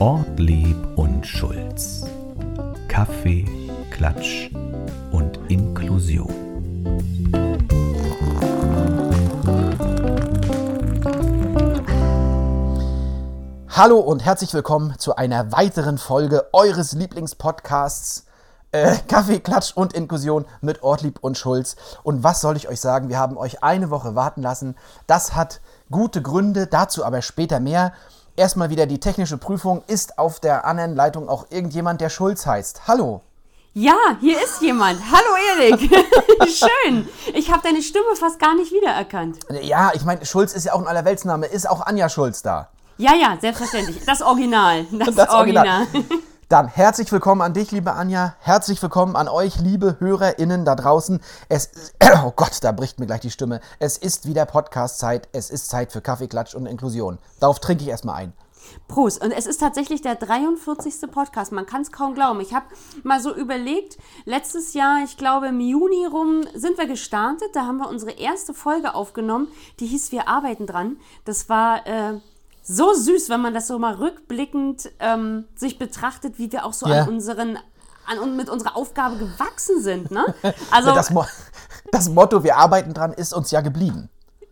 Ortlieb und Schulz. Kaffee, Klatsch und Inklusion. Hallo und herzlich willkommen zu einer weiteren Folge eures Lieblingspodcasts äh, Kaffee, Klatsch und Inklusion mit Ortlieb und Schulz. Und was soll ich euch sagen? Wir haben euch eine Woche warten lassen. Das hat gute Gründe, dazu aber später mehr. Erstmal wieder die technische Prüfung. Ist auf der anderen Leitung auch irgendjemand, der Schulz heißt? Hallo. Ja, hier ist jemand. Hallo Erik. Schön. Ich habe deine Stimme fast gar nicht wiedererkannt. Ja, ich meine, Schulz ist ja auch ein Allerweltsname. Ist auch Anja Schulz da? Ja, ja, selbstverständlich. Das Original. Das, Das Original. Dann herzlich willkommen an dich, liebe Anja. Herzlich willkommen an euch, liebe HörerInnen da draußen. Es oh Gott, da bricht mir gleich die Stimme. Es ist wieder Podcast-Zeit. Es ist Zeit für Kaffee, Klatsch und Inklusion. Darauf trinke ich erstmal ein. Prost. Und es ist tatsächlich der 43. Podcast. Man kann es kaum glauben. Ich habe mal so überlegt, letztes Jahr, ich glaube im Juni rum, sind wir gestartet. Da haben wir unsere erste Folge aufgenommen. Die hieß Wir arbeiten dran. Das war äh, so süß, wenn man das so mal rückblickend ähm, sich betrachtet, wie wir auch so Ja. an unseren an, und mit unserer Aufgabe gewachsen sind. Ne? Also, Das, Mo das Motto, wir arbeiten dran, ist uns ja geblieben.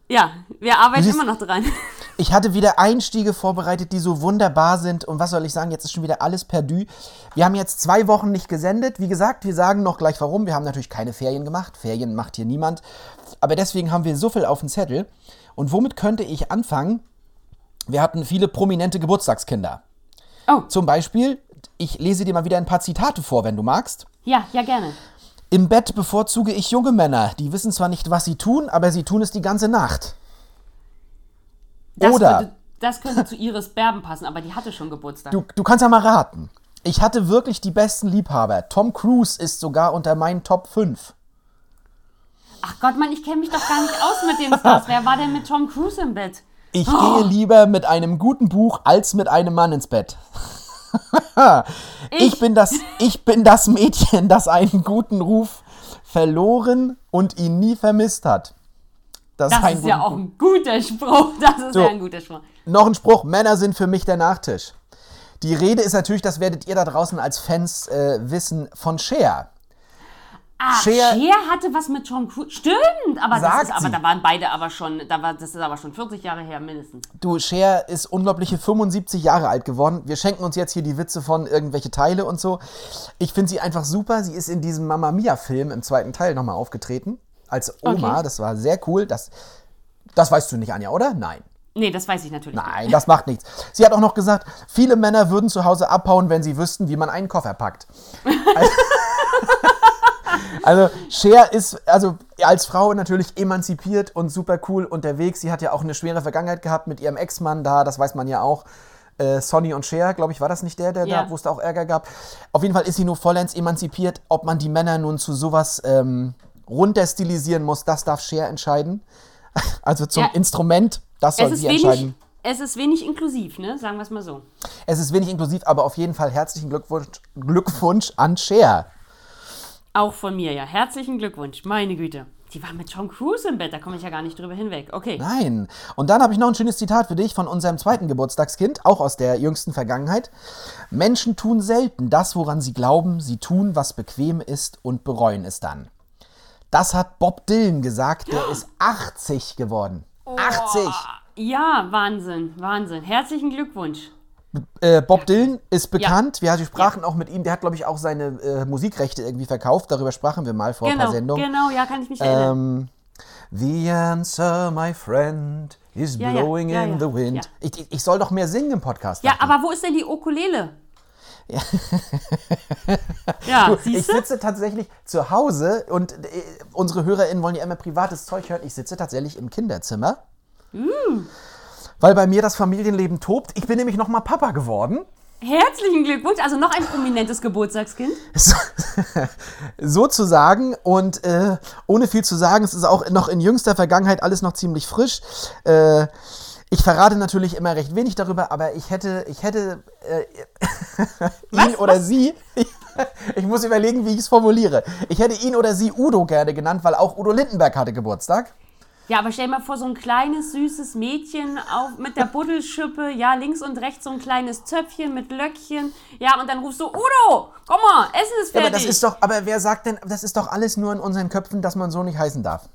ja, wir arbeiten siehst- immer noch dran. Ich hatte wieder Einstiege vorbereitet, die so wunderbar sind. Und was soll ich sagen, jetzt ist schon wieder alles perdu. Wir haben jetzt zwei Wochen nicht gesendet. Wie gesagt, wir sagen noch gleich warum. Wir haben natürlich keine Ferien gemacht. Ferien macht hier niemand. Aber deswegen haben wir so viel auf dem Zettel. Und womit könnte ich anfangen? Wir hatten viele prominente Geburtstagskinder. Oh, Zum Beispiel, ich lese dir mal wieder ein paar Zitate vor, wenn du magst. ja, ja, gerne. Im Bett bevorzuge ich junge Männer. Die wissen zwar nicht, was sie tun, aber sie tun es die ganze Nacht. Das Oder- Könnte, das könnte zu Iris Berben passen, aber die hatte schon Geburtstag. Du, du kannst ja mal raten. Ich hatte wirklich die besten Liebhaber. Tom Cruise ist sogar unter meinen Top 5. Ach Gott, Mann, ich kenne mich doch gar nicht aus mit den Stars. Wer war denn mit Tom Cruise im Bett? Ich Oh. gehe lieber mit einem guten Buch als mit einem Mann ins Bett. ich, Ich- bin das, ich bin das Mädchen, das einen guten Ruf verloren und ihn nie vermisst hat. Das ein ist ja guten auch ein guter Spruch. Das ist So. ja ein guter Spruch. Noch ein Spruch, Männer sind für mich der Nachtisch. Die Rede ist natürlich, das werdet ihr da draußen als Fans äh, wissen, von Cher. Ah, Cher- Cher, hatte was mit Tom Cruise. Stimmt, aber, das ist, aber da waren beide aber schon, da war, das ist aber schon 40 Jahre her mindestens. Du, Cher ist unglaubliche 75 Jahre alt geworden. Wir schenken uns jetzt hier die Witze von irgendwelche Teile und so. Ich finde sie einfach super. Sie ist in diesem Mamma Mia-Film im zweiten Teil nochmal aufgetreten. Als Oma. Okay. Das war sehr cool. Das, das weißt du nicht, Anja, oder? Nein. Nee, das weiß ich natürlich nicht. Nein, das macht nichts. Sie hat auch noch gesagt, viele Männer würden zu Hause abhauen, wenn sie wüssten, wie man einen Koffer packt. Also Cher ist also als Frau natürlich emanzipiert und super cool unterwegs. Sie hat ja auch eine schwere Vergangenheit gehabt mit ihrem Ex-Mann da, das weiß man ja auch. Äh, Sonny und Cher, glaube ich, war das nicht der, der Ja. da, wo es da auch Ärger gab. Auf jeden Fall ist sie nur vollends emanzipiert. Ob man die Männer nun zu sowas ähm, runterstilisieren muss, das darf Cher entscheiden. Also zum Ja. Instrument, das soll sie wenig, entscheiden. es ist wenig inklusiv, ne? Sagen wir es mal so. Es ist wenig inklusiv, aber auf jeden Fall herzlichen Glückwunsch, Glückwunsch an Cher. Auch von mir, ja. Herzlichen Glückwunsch, meine Güte. Die war mit Tom Cruise im Bett, da komme ich ja gar nicht drüber hinweg. Okay. Nein. Und dann habe ich noch ein schönes Zitat für dich von unserem zweiten Geburtstagskind, auch aus der jüngsten Vergangenheit. Menschen tun selten das, woran sie glauben, sie tun, was bequem ist und bereuen es dann. Das hat Bob Dylan gesagt, der ist 80 geworden. 80! Ja, Wahnsinn, Wahnsinn. Herzlichen Glückwunsch. Äh, Bob Dylan ist bekannt, wir, wir sprachen auch mit ihm, der hat, glaube ich, auch seine äh, Musikrechte irgendwie verkauft, darüber sprachen wir mal vor ein Genau, paar Sendungen. genau, ja, kann ich mich erinnern. Ähm, the answer, my friend, is Ja, ja, blowing ja, in ja, the wind. ja. Ich, ich, ich soll doch mehr singen im Podcast. Ja, ich. aber wo ist denn die Ukulele? Ja, ich siehst du? sitze tatsächlich zu Hause und äh, unsere HörerInnen wollen ja immer privates Zeug hören. Ich sitze tatsächlich im Kinderzimmer. Mm. Weil bei mir das Familienleben tobt. Ich bin nämlich nochmal Papa geworden. Herzlichen Glückwunsch. Also noch ein prominentes Geburtstagskind. So, sozusagen. Und äh, ohne viel zu sagen, es ist auch noch in jüngster Vergangenheit alles noch ziemlich frisch. Äh, ich verrate natürlich immer recht wenig darüber, aber ich hätte, ich hätte äh, ihn Was? oder Was? sie, ich muss überlegen, wie ich es formuliere. Ich hätte ihn oder sie Udo gerne genannt, weil auch Udo Lindenberg hatte Geburtstag. Ja, aber stell dir mal vor, so ein kleines, süßes Mädchen auf, mit der Buddelschippe, ja, links und rechts so ein kleines Zöpfchen mit Löckchen. Ja, und dann rufst du, Udo, komm mal, Essen ist Ja, fertig. aber das ist doch, aber wer sagt denn, das ist doch alles nur in unseren Köpfen, dass man so nicht heißen darf.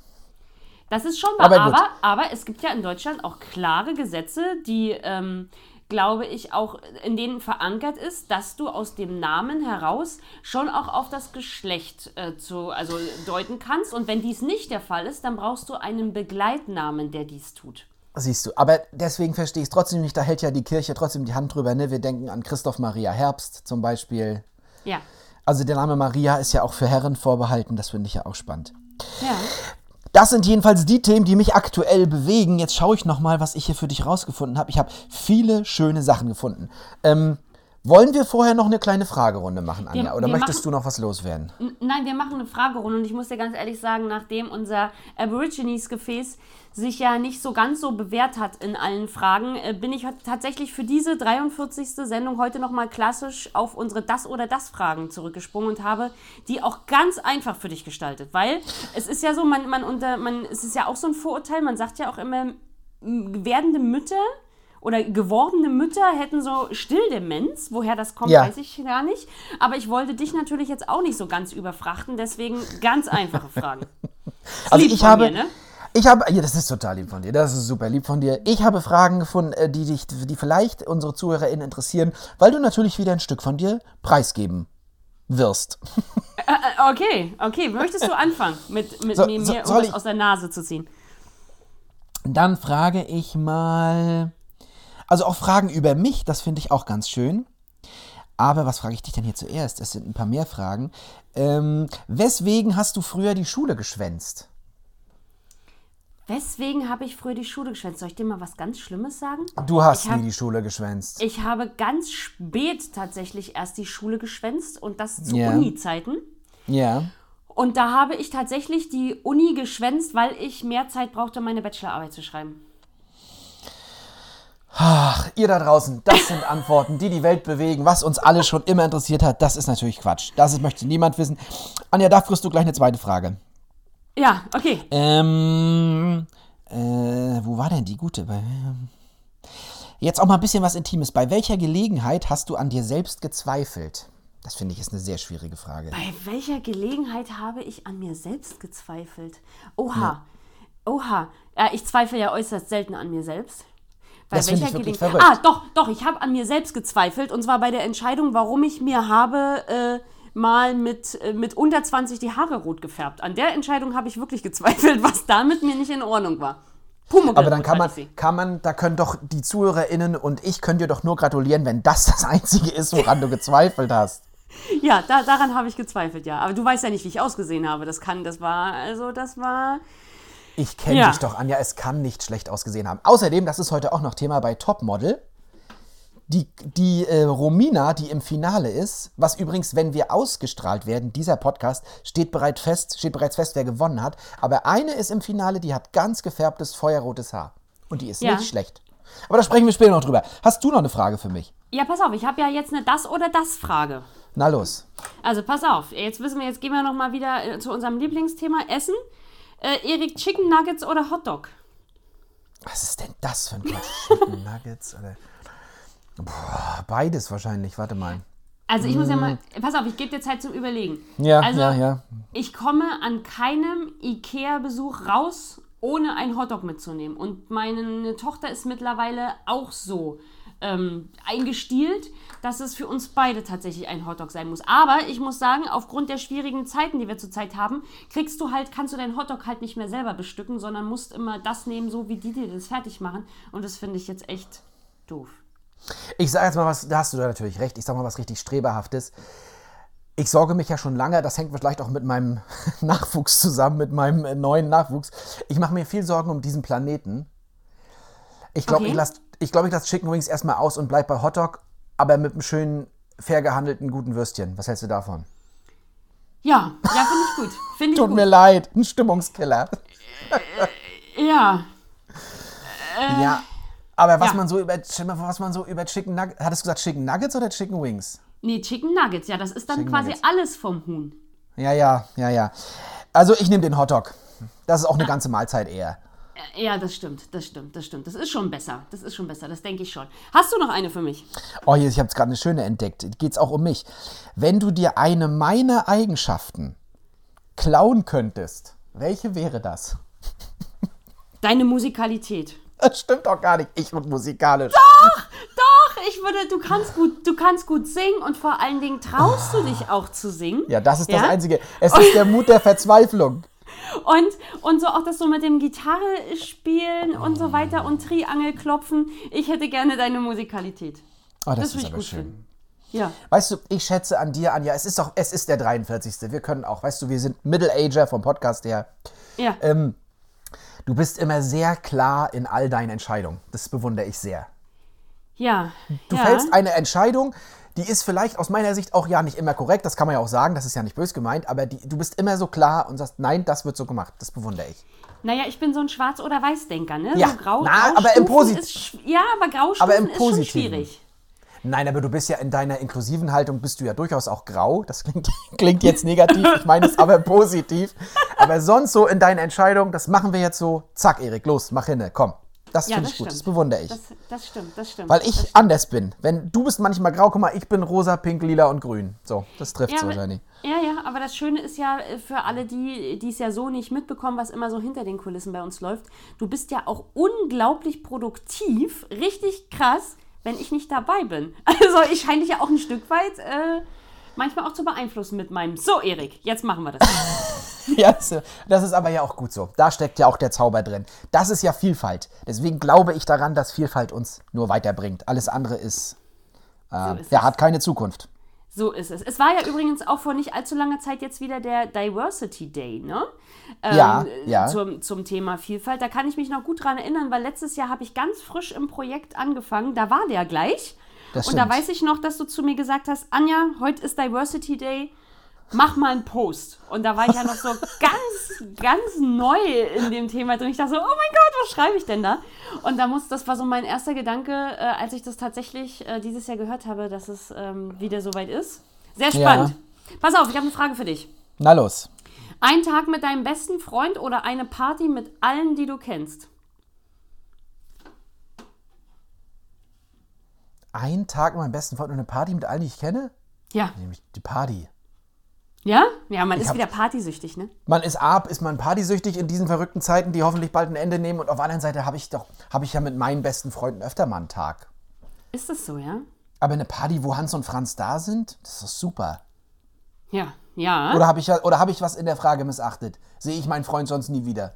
Das ist schon wahr, Aber aber, aber, es gibt ja in Deutschland auch klare Gesetze, die, ähm, glaube ich, auch in denen verankert ist, dass du aus dem Namen heraus schon auch auf das Geschlecht äh, zu, also deuten kannst. Und wenn dies nicht der Fall ist, dann brauchst du einen Begleitnamen, der dies tut. Siehst du, aber deswegen verstehe ich es trotzdem nicht, da hält ja die Kirche trotzdem die Hand drüber, ne? Wir denken an Christoph Maria Herbst zum Beispiel. Ja. Also der Name Maria ist ja auch für Herren vorbehalten, das finde ich ja auch spannend. Ja. Das sind jedenfalls die Themen, die mich aktuell bewegen. Jetzt schaue ich nochmal, was ich hier für dich rausgefunden habe. Ich habe viele schöne Sachen gefunden. Ähm, wollen wir vorher noch eine kleine Fragerunde machen, Anja? Wir- Oder wir möchtest machen- du noch was loswerden? Nein, wir machen eine Fragerunde und ich muss dir ganz ehrlich sagen, nachdem unser Aborigines-Gefäß sich ja nicht so ganz so bewährt hat in allen Fragen, äh, bin ich tatsächlich für diese 43. Sendung heute nochmal klassisch auf unsere Das- oder Das-Fragen zurückgesprungen und habe die auch ganz einfach für dich gestaltet. Weil es ist ja so, man, man unter, man, es ist ja auch so ein Vorurteil, man sagt ja auch immer, werdende Mütter oder gewordene Mütter hätten so Stilldemenz. Woher das kommt, Ja. weiß ich gar nicht. Aber ich wollte dich natürlich jetzt auch nicht so ganz überfrachten, deswegen ganz einfache Fragen. Also ich habe, dir, ne? ich habe, ja, das ist total lieb von dir, das ist super lieb von dir. Ich habe Fragen gefunden, äh, die dich, die vielleicht unsere ZuhörerInnen interessieren, weil du natürlich wieder ein Stück von dir preisgeben wirst. Äh, okay, okay. Möchtest du anfangen, mit, mit So- mir, so- mir ich- aus der Nase zu ziehen? Dann frage ich mal, also auch Fragen über mich, das finde ich auch ganz schön. Aber was frage ich dich denn hier zuerst? Es sind ein paar mehr Fragen. Ähm, weswegen hast du früher die Schule geschwänzt? Weswegen habe ich früher die Schule geschwänzt? Soll ich dir mal was ganz Schlimmes sagen? Du hast Ich hab- nie die Schule geschwänzt. Ich habe ganz spät tatsächlich erst die Schule geschwänzt und das zu Ja. Uni-Zeiten. Ja. Und da habe ich tatsächlich die Uni geschwänzt, weil ich mehr Zeit brauchte, meine Bachelorarbeit zu schreiben. Ach, ihr da draußen, das sind Antworten, die die Welt bewegen. Was uns alle schon immer interessiert hat, das ist natürlich Quatsch. Das ist, möchte niemand wissen. Anja, da kriegst du gleich eine zweite Frage. Ja, okay. Ähm, äh, wo war denn die gute? Bei, jetzt auch mal ein bisschen was Intimes. Bei welcher Gelegenheit hast du an dir selbst gezweifelt? Das finde ich ist eine sehr schwierige Frage. Bei welcher Gelegenheit habe ich an mir selbst gezweifelt? Oha, oha. Ja, ich zweifle ja äußerst selten an mir selbst. Bei Das ich welcher wirklich Gelegenheit? verrückt. Ah, doch, doch, ich habe an mir selbst gezweifelt. Und zwar bei der Entscheidung, warum ich mir habe äh, mal mit, äh, mit unter 20 die Haare rot gefärbt. An der Entscheidung habe ich wirklich gezweifelt, was da mit mir nicht in Ordnung war. Pumuckl Aber dann kann man, ich kann man, da können doch die ZuhörerInnen und ich können dir doch nur gratulieren, wenn das das Einzige ist, woran du gezweifelt hast. Ja, da, daran habe ich gezweifelt, ja. Aber du weißt ja nicht, wie ich ausgesehen habe. Das kann, das war, also das war. Ich kenne Ja. dich doch, Anja, es kann nicht schlecht ausgesehen haben. Außerdem, das ist heute auch noch Thema bei Topmodel. Die, die äh, Romina, die im Finale ist, was übrigens, wenn wir ausgestrahlt werden, dieser Podcast, steht, bereit fest, steht bereits fest, wer gewonnen hat. Aber eine ist im Finale, die hat ganz gefärbtes, feuerrotes Haar. Und die ist Ja. nicht schlecht. Aber da sprechen wir später noch drüber. Hast du noch eine Frage für mich? Ja, pass auf, ich habe ja jetzt eine Das- oder Das-Frage. Na los. Also pass auf, jetzt wissen wir, jetzt gehen wir nochmal wieder äh, zu unserem Lieblingsthema Essen. Äh, Erik, Chicken Nuggets oder Hotdog? Was ist denn das für ein Quatsch? Chicken Nuggets oder. Boah, beides wahrscheinlich. Warte mal. Also ich muss ja mal, pass auf, ich gebe dir Zeit zum Überlegen. Mm. Ja, also, ja, ja. Ich komme an keinem Ikea-Besuch raus, ohne einen Hotdog mitzunehmen. Und meine Tochter ist mittlerweile auch so ähm, eingestielt, dass es für uns beide tatsächlich ein Hotdog sein muss. Aber ich muss sagen, aufgrund der schwierigen Zeiten, die wir zurzeit haben, kriegst du halt, kannst du deinen Hotdog halt nicht mehr selber bestücken, sondern musst immer das nehmen, so wie die dir das fertig machen. Und das finde ich jetzt echt doof. Ich sage jetzt mal was, da hast du da natürlich recht, ich sage mal was richtig Streberhaftes. Ich sorge mich ja schon lange, das hängt vielleicht auch mit meinem Nachwuchs zusammen, mit meinem neuen Nachwuchs. Ich mache mir viel Sorgen um diesen Planeten. Ich glaube, Okay. ich lasse ich glaub, ich lass Chicken Wings erstmal aus und bleib bei Hotdog, aber mit einem schönen, fair gehandelten guten Würstchen. Was hältst du davon? Ja, ja, finde ich gut. Finde ich Tut gut. mir leid, ein Stimmungskiller. Ja, ja. Aber was ja. man so über was man so über Chicken Nuggets. Hattest du gesagt Chicken Nuggets oder Chicken Wings? nee, Chicken Nuggets, ja, das ist dann Chicken quasi Nuggets. alles vom Huhn. Ja, ja, ja, ja. Also ich nehme den Hotdog. Das ist auch eine ganze Mahlzeit eher. Ja, das stimmt, das stimmt, das stimmt. Das ist schon besser. Das ist schon besser, das denke ich schon. Hast du noch eine für mich? Oh, hier, ich habe jetzt gerade eine schöne entdeckt. Geht es auch um mich. Wenn du dir eine meiner Eigenschaften klauen könntest, welche wäre das? Deine Musikalität. Das stimmt doch gar nicht. Ich und musikalisch. Doch, ich würde, du kannst gut, du kannst gut singen und vor allen Dingen traust du dich auch zu singen. Ja, das ist das Ja? Einzige. Es ist der Mut der Verzweiflung. Und, und so auch das so mit dem Gitarre spielen und so weiter und Triangel klopfen. Ich hätte gerne deine Musikalität. Oh, das, Das ist aber gut schön. finden. Ja. Weißt du, ich schätze an dir, Anja, es ist doch, es ist der 43. Wir können auch, weißt du, wir sind Middle-Ager vom Podcast her. Ja. Ähm, du bist immer sehr klar in all deinen Entscheidungen. Das bewundere ich sehr. ja. Du ja. fällst eine Entscheidung, die ist vielleicht aus meiner Sicht auch ja nicht immer korrekt, das kann man ja auch sagen, das ist ja nicht bös gemeint, aber die, du bist immer so klar und sagst, nein, das wird so gemacht. Das bewundere ich. Naja, ich bin so ein Schwarz- oder Weiß-Denker, ne? Ja, so grau, na, aber im Graustufen Posit- ist sch- Ja, aber Graustufen Aber im ist schon Positiven. schwierig. Nein, aber du bist ja in deiner inklusiven Haltung bist du ja durchaus auch grau. Das klingt, klingt jetzt negativ, ich meine es aber positiv. Aber sonst so in deinen Entscheidungen, das machen wir jetzt so, zack, Erik, los, mach hinne, komm. Das Ja, finde ich gut, stimmt. das bewundere ich. Das, das stimmt, das stimmt. Weil ich stimmt. anders bin. Wenn du bist manchmal grau, guck mal, ich bin rosa, pink, lila und grün. So, das trifft Ja, aber- wahrscheinlich. Ja, ja, aber das Schöne ist ja äh, für alle, die die es ja so nicht mitbekommen, was immer so hinter den Kulissen bei uns läuft, du bist ja auch unglaublich produktiv, richtig krass, wenn ich nicht dabei bin. Also ich scheine dich ja auch ein Stück weit äh, manchmal auch zu beeinflussen mit meinem, so Erik, jetzt machen wir das. Ja, das, ist aber ja auch gut so. Da steckt ja auch der Zauber drin. Das ist ja Vielfalt. Deswegen glaube ich daran, dass Vielfalt uns nur weiterbringt. Alles andere ist, äh, ist ja, hat keine Zukunft. So ist es. Es war ja übrigens auch vor nicht allzu langer Zeit jetzt wieder der Diversity Day, ne? Ja, ja. Zum, zum Thema Vielfalt. Da kann ich mich noch gut dran erinnern, weil letztes Jahr habe ich ganz frisch im Projekt angefangen. Da war der gleich. Das Und da weiß ich noch, dass du zu mir gesagt hast, Anja, heute ist Diversity Day. Mach mal einen Post. Und da war ich ja noch so ganz, ganz neu in dem Thema drin. Ich dachte so, oh mein Gott, was schreibe ich denn da? Und da muss, das war so mein erster Gedanke, äh, als ich das tatsächlich äh, dieses Jahr gehört habe, dass es ähm, wieder soweit ist. Sehr spannend. Pass auf, ich habe eine Frage für dich. Na los. Ein Tag mit deinem besten Freund oder eine Party mit allen, die du kennst? Ein Tag mit meinem besten Freund und eine Party mit allen, die ich kenne? Ja. Nämlich die Party. Ja? Ja, man ist hab- wieder partysüchtig, ne? Man ist ab, ist man partysüchtig in diesen verrückten Zeiten, die hoffentlich bald ein Ende nehmen. Und auf der anderen Seite habe ich doch, habe ich ja mit meinen besten Freunden öfter mal einen Tag. Ist das so, ja? Aber eine Party, wo Hans und Franz da sind, das ist doch super. Ja. Ja. Oder habe ich, oder habe ich was in der Frage missachtet? Sehe ich meinen Freund sonst nie wieder?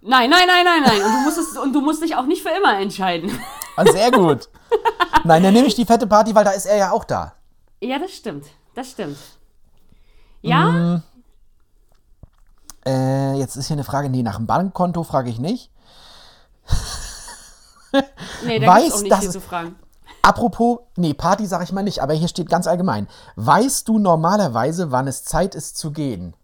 Nein, nein, nein, nein, nein. Und du musst, es, und du musst dich auch nicht für immer entscheiden. Ah, sehr gut. Nein, dann nehme ich die fette Party, weil da ist er ja auch da. Ja, das stimmt. Das stimmt. Ja? Mm. Äh, jetzt ist hier eine Frage, nee, nach dem Bankkonto frage ich nicht. Nee, da Weiß, auch nicht dass viel zu fragen. Apropos, nee, Party sage ich mal nicht, aber hier steht ganz allgemein. Weißt du normalerweise, wann es Zeit ist zu gehen?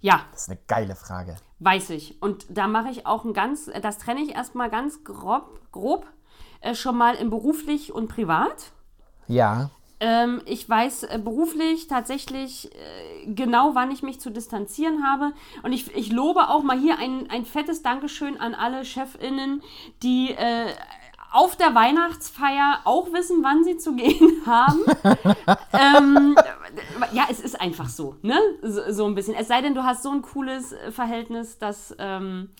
Ja, Das ist eine geile Frage. weiß ich. Und da mache ich auch ein ganz, das trenne ich erstmal ganz grob, grob äh, schon mal in beruflich und privat. Ja. Ähm, ich weiß äh, beruflich tatsächlich äh, genau, wann ich mich zu distanzieren habe. Und ich, ich lobe auch mal hier ein, ein fettes Dankeschön an alle ChefInnen, die äh, auf der Weihnachtsfeier auch wissen, wann sie zu gehen haben. ähm, ja, es ist einfach so, ne? So, so ein bisschen. Es sei denn, du hast so ein cooles äh, Verhältnis, dass, ähm,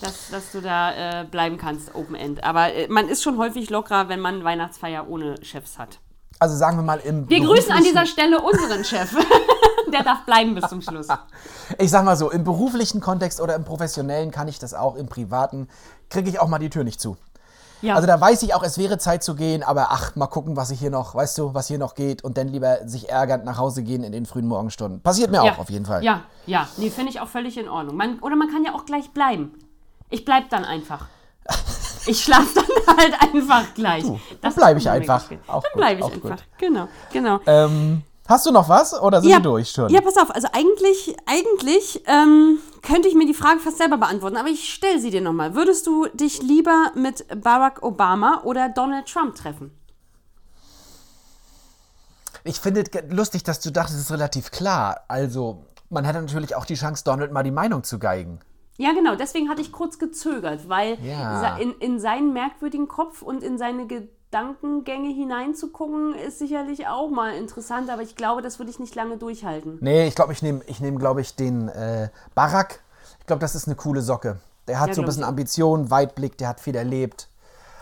dass, dass du da äh, bleiben kannst, Open End. Aber äh, man ist schon häufig lockerer, wenn man Weihnachtsfeier ohne Chefs hat. Also sagen wir mal im. Wir grüßen an dieser Stelle unseren Chef. Der darf bleiben bis zum Schluss. Ich sag mal so, im beruflichen Kontext oder im professionellen kann ich das auch, im privaten kriege ich auch mal die Tür nicht zu. Ja, Also da weiß ich auch, es wäre Zeit zu gehen, aber ach, mal gucken, was ich hier noch, weißt du, was hier noch geht und dann lieber sich ärgernd nach Hause gehen in den frühen Morgenstunden. Passiert mir ja. auch auf jeden Fall. Ja, ja. Nee, finde ich auch völlig in Ordnung. Man, oder man kann ja auch gleich bleiben. Ich bleib dann einfach. Ich schlafe dann halt einfach gleich. dann Das bleib ist ich einfach. Dann bleibe ich einfach. gut. Genau, genau. Ähm, hast du noch was oder sind ja, wir durch schon? Ja, pass auf. Also eigentlich, eigentlich ähm, könnte ich mir die Frage fast selber beantworten, aber ich stelle sie dir nochmal. Würdest du dich lieber mit Barack Obama oder Donald Trump treffen? Ich finde es lustig, dass du dachtest, es ist relativ klar. Also, man hätte natürlich auch die Chance, Donald mal die Meinung zu geigen. Ja, genau, deswegen hatte ich kurz gezögert, weil Ja. in, in seinen merkwürdigen Kopf und in seine Gedankengänge hineinzugucken, ist sicherlich auch mal interessant, aber ich glaube, das würde ich nicht lange durchhalten. Nee, ich glaube, ich nehme, ich nehm, glaube ich, den äh, Barack. Ich glaube, das ist eine coole Socke. Der hat Ja, so ein bisschen ich. Ambition, Weitblick, der hat viel erlebt.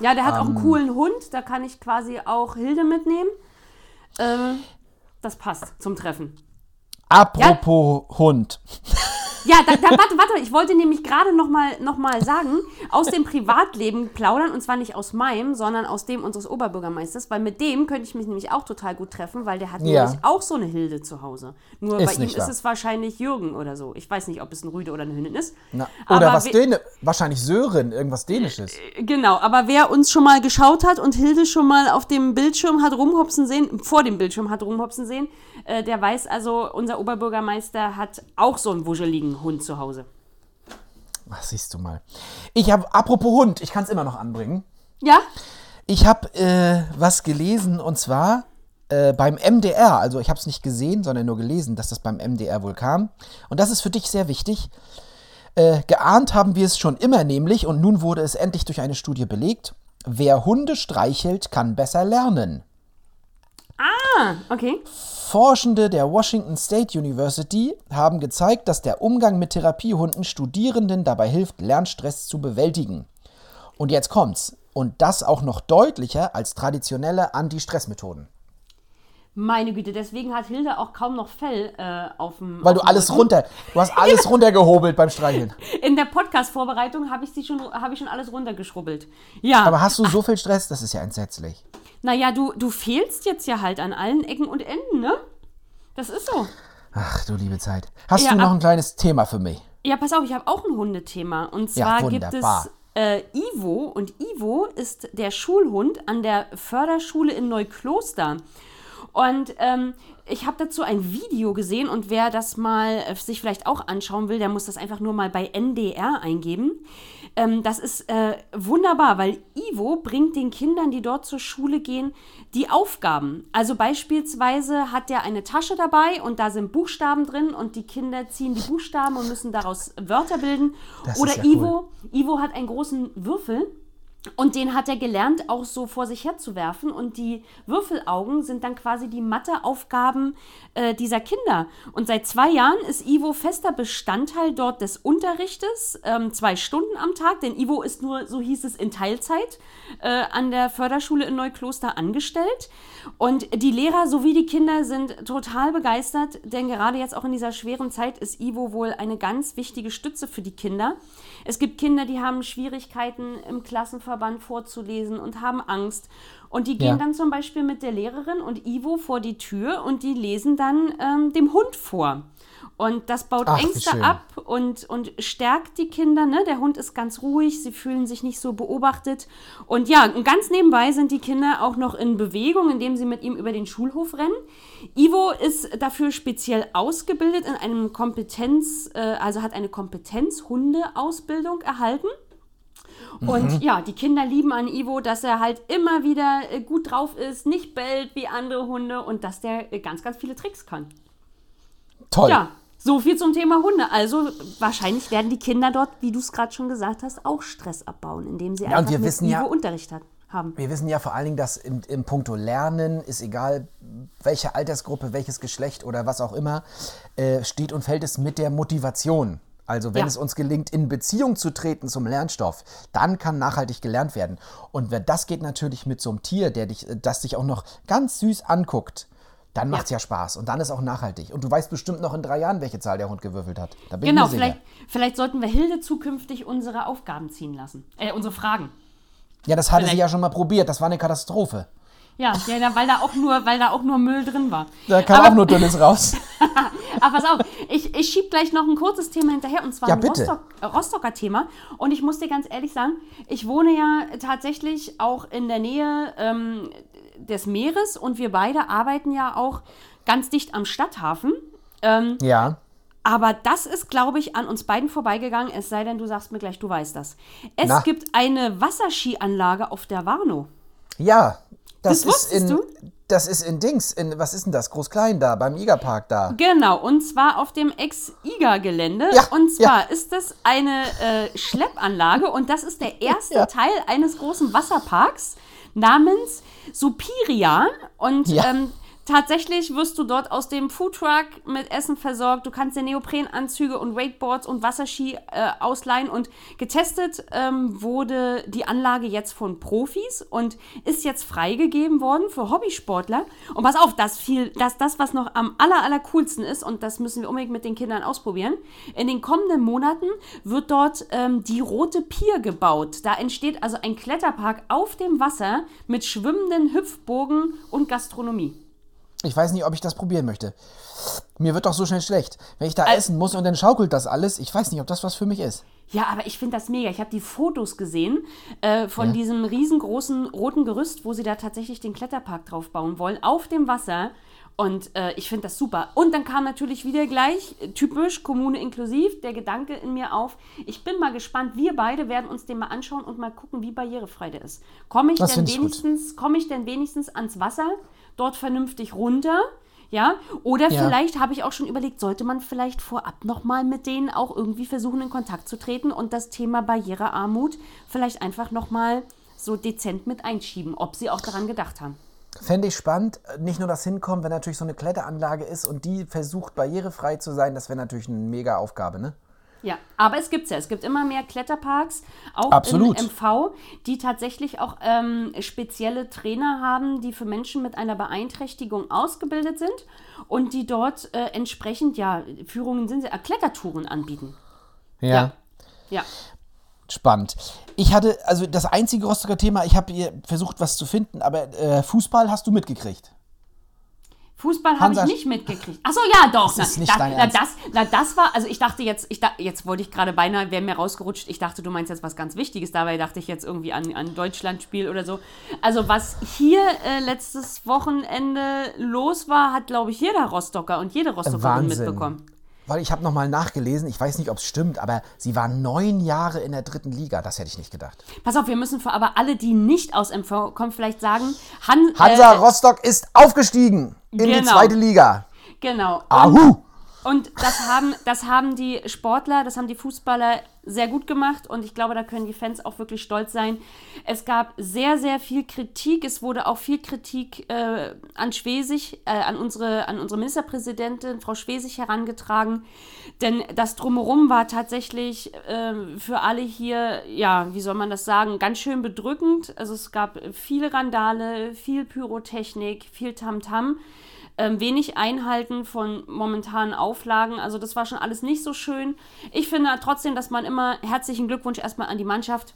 Ja, der hat auch Ähm. einen coolen Hund, da kann ich quasi auch Hilde mitnehmen. Ähm, das passt zum Treffen. Apropos Hund. Ja, da, da, warte, warte, ich wollte nämlich gerade noch mal, noch mal sagen, aus dem Privatleben plaudern, und zwar nicht aus meinem, sondern aus dem unseres Oberbürgermeisters, weil mit dem könnte ich mich nämlich auch total gut treffen, weil der hat Ja. nämlich auch so eine Hilde zu Hause. Nur Ist bei ihm nicht ist wahr. es wahrscheinlich Jürgen oder so. Ich weiß nicht, ob es ein Rüde oder eine Hündin ist. Na, oder was Däne, wahrscheinlich Sören, irgendwas Dänisches. Genau, aber wer uns schon mal geschaut hat und Hilde schon mal auf dem Bildschirm hat rumhopsen sehen, vor dem Bildschirm hat rumhopsen sehen, äh, der weiß also, unser Oberbürgermeister hat auch so einen wuscheligen Hund zu Hause. Ach, siehst du mal. Ich habe, apropos Hund, ich kann es immer noch anbringen. Ja? Ich habe äh, was gelesen und zwar äh, beim MDR. Also ich habe es nicht gesehen, sondern nur gelesen, dass das beim MDR wohl kam. Und das ist für dich sehr wichtig. Äh, geahnt haben wir es schon immer nämlich und nun wurde es endlich durch eine Studie belegt. Wer Hunde streichelt, kann besser lernen. Ah, okay. Forschende der Washington State University haben gezeigt, dass der Umgang mit Therapiehunden Studierenden dabei hilft, Lernstress zu bewältigen. Und jetzt kommt's. Und das auch noch deutlicher als traditionelle Anti-Stress-Methoden. Meine Güte, deswegen hat Hilde auch kaum noch Fell äh, auf dem. Weil du alles Rücken. runter, du hast alles runtergehobelt beim Streicheln. In der Podcast-Vorbereitung habe ich, sie schon- habe ich schon alles runtergeschrubbelt. Ja. Aber hast du so viel Stress? Das ist ja entsetzlich. Naja, du, du fehlst jetzt ja halt an allen Ecken und Enden, ne? Das ist so. Ach du liebe Zeit. Hast Ja, du noch ab- ein kleines Thema für mich? Ja, pass auf, ich habe auch ein Hundethema. Und Ja, zwar gibt es äh, Ivo. Und Ivo ist der Schulhund an der Förderschule in Neukloster. Und ähm, ich habe dazu ein Video gesehen und wer das mal äh, sich vielleicht auch anschauen will, der muss das einfach nur mal bei NDR eingeben. Ähm, das ist äh, wunderbar, weil Ivo bringt den Kindern, die dort zur Schule gehen, die Aufgaben. Also beispielsweise hat er eine Tasche dabei und da sind Buchstaben drin und die Kinder ziehen die Buchstaben und müssen daraus Wörter bilden. Das Oder ja Ivo, Ivo hat einen großen Würfel und den hat er gelernt, auch so vor sich herzuwerfen. Und die Würfelaugen sind dann quasi die Matheaufgaben äh, dieser Kinder. Und seit zwei Jahren ist Ivo fester Bestandteil dort des Unterrichtes, ähm, zwei Stunden am Tag. Denn Ivo ist nur, so hieß es, in Teilzeit äh, an der Förderschule in Neukloster angestellt. Und die Lehrer sowie die Kinder sind total begeistert, denn gerade jetzt auch in dieser schweren Zeit ist Ivo wohl eine ganz wichtige Stütze für die Kinder. Es gibt Kinder, die haben Schwierigkeiten im Klassenverband vorzulesen und haben Angst. Und die gehen Ja. dann zum Beispiel mit der Lehrerin und Ivo vor die Tür und die lesen dann ähm, dem Hund vor. Und das baut Ach, Ängste ab und, und stärkt die Kinder. Ne? Der Hund ist ganz ruhig, sie fühlen sich nicht so beobachtet. Und ja, und ganz nebenbei sind die Kinder auch noch in Bewegung, indem sie mit ihm über den Schulhof rennen. Ivo ist dafür speziell ausgebildet in einem Kompetenz, äh, also hat eine Kompetenzhunde-Ausbildung erhalten. Und ja, die Kinder lieben an Ivo, dass er halt immer wieder äh, gut drauf ist, nicht bellt wie andere Hunde und dass der äh, ganz, ganz viele Tricks kann. Toll. Ja, so viel zum Thema Hunde. Also wahrscheinlich werden die Kinder dort, wie du es gerade schon gesagt hast, auch Stress abbauen, indem sie und einfach mit Ivo ja- Unterricht hat, haben. Wir wissen ja vor allen Dingen, dass im, im Punkto Lernen ist egal, welche Altersgruppe, welches Geschlecht oder was auch immer, äh, steht und fällt es mit der Motivation. Also wenn Ja. es uns gelingt, in Beziehung zu treten zum Lernstoff, dann kann nachhaltig gelernt werden. Und wenn das geht natürlich mit so einem Tier, der dich, das dich auch noch ganz süß anguckt, dann macht es ja. Spaß und dann ist auch nachhaltig. Und du weißt bestimmt noch in drei Jahren, welche Zahl der Hund gewürfelt hat. Genau, vielleicht, vielleicht sollten wir Hilde zukünftig unsere Aufgaben ziehen lassen. Äh, unsere Fragen. Ja, das hatte sie vielleicht- ja schon mal probiert. Das war eine Katastrophe. Ja, ja, weil da auch nur, weil da auch nur Müll drin war. Da kam Aber- auch nur Dünnes raus. Aber pass auf, ich, ich schieb gleich noch ein kurzes Thema hinterher und zwar Ja, ein. Rostock, äh, Rostocker Thema. Und ich muss dir ganz ehrlich sagen, ich wohne ja tatsächlich auch in der Nähe ähm, des Meeres und wir beide arbeiten ja auch ganz dicht am Stadthafen. Ähm, Ja. aber das ist, glaube ich, an uns beiden vorbeigegangen, es sei denn, du sagst mir gleich, du weißt das. Es Na. gibt eine Wasserskianlage auf der Warnow. Ja, das, Das ist in. wusstest du? Das ist in Dings, in, was ist denn das? Groß-Klein da, beim Igerpark da. Genau, und zwar auf dem Ex-IGA-Gelände. Ja, und zwar ja. ist das eine äh, Schleppanlage und das ist der erste Ja. Teil eines großen Wasserparks namens Supirian. Und ähm, tatsächlich wirst du dort aus dem Foodtruck mit Essen versorgt. Du kannst dir Neoprenanzüge und Wakeboards und Wasserski äh, ausleihen. Und getestet ähm, wurde die Anlage jetzt von Profis und ist jetzt freigegeben worden für Hobbysportler. Und pass auf, das, viel, das, das was noch am aller, aller coolsten ist, und das müssen wir unbedingt mit den Kindern ausprobieren, in den kommenden Monaten wird dort ähm, die Rote Pier gebaut. Da entsteht also ein Kletterpark auf dem Wasser mit schwimmenden Hüpfburgen und Gastronomie. Ich weiß nicht, ob ich das probieren möchte. Mir wird doch so schnell schlecht. Wenn ich da Al- essen muss und dann schaukelt das alles, ich weiß nicht, ob das was für mich ist. Ja, aber ich finde das mega. Ich habe die Fotos gesehen äh, von Ja. diesem riesengroßen roten Gerüst, wo sie da tatsächlich den Kletterpark drauf bauen wollen, auf dem Wasser. Und äh, ich finde das super. Und dann kam natürlich wieder gleich, äh, typisch, Kommune inklusiv, der Gedanke in mir auf, ich bin mal gespannt, wir beide werden uns den mal anschauen und mal gucken, wie barrierefrei der ist. Komme ich, denn wenigstens, komme ich denn wenigstens ans Wasser, dort vernünftig runter? Ja, oder Ja. vielleicht habe ich auch schon überlegt, sollte man vielleicht vorab nochmal mit denen auch irgendwie versuchen, in Kontakt zu treten und das Thema Barrierearmut vielleicht einfach nochmal so dezent mit einschieben, ob sie auch daran gedacht haben. Fände ich spannend. Nicht nur das Hinkommen, wenn natürlich so eine Kletteranlage ist und die versucht, barrierefrei zu sein, das wäre natürlich eine mega Aufgabe, ne? Ja, aber es gibt's ja. Es gibt immer mehr Kletterparks, auch Absolut. im MV, die tatsächlich auch ähm, spezielle Trainer haben, die für Menschen mit einer Beeinträchtigung ausgebildet sind und die dort äh, entsprechend, ja, Führungen sind, äh, Klettertouren anbieten. Ja. Ja. Spannend. Ich hatte, also das einzige Rostocker Thema, ich habe hier versucht, was zu finden, aber äh, Fußball hast du mitgekriegt. Fußball habe ich nicht mitgekriegt. Achso, ja, doch. Das ist nicht na, dein na, Ernst. das, na, das war, also ich dachte jetzt, ich da, jetzt wollte ich gerade beinahe, wäre mir rausgerutscht, ich dachte, du meinst jetzt was ganz Wichtiges, dabei dachte ich jetzt irgendwie an, an Deutschlandspiel oder so. Also was hier äh, letztes Wochenende los war, hat, glaube ich, jeder Rostocker und jede Rostockerin Wahnsinn. mitbekommen. Weil ich habe nochmal nachgelesen, ich weiß nicht, ob es stimmt, aber sie waren neun Jahre in der dritten Liga. Das hätte ich nicht gedacht. Pass auf, wir müssen für aber alle, die nicht aus MV kommen, vielleicht sagen, Han, Hansa äh, Rostock ist aufgestiegen in die Genau. zweite Liga. Genau. Ahu! Und das haben, das haben die Sportler, das haben die Fußballer sehr gut gemacht und ich glaube, da können die Fans auch wirklich stolz sein. Es gab sehr, sehr viel Kritik. Es wurde auch viel Kritik äh, an Schwesig, äh, an, unsere, an unsere Ministerpräsidentin, Frau Schwesig, herangetragen. Denn das Drumherum war tatsächlich äh, für alle hier, ja, wie soll man das sagen, ganz schön bedrückend. Also es gab viele Randale, viel Pyrotechnik, viel Tamtam ähm, wenig Einhalten von momentanen Auflagen. Also das war schon alles nicht so schön. Ich finde trotzdem, dass man immer herzlichen Glückwunsch erstmal an die Mannschaft.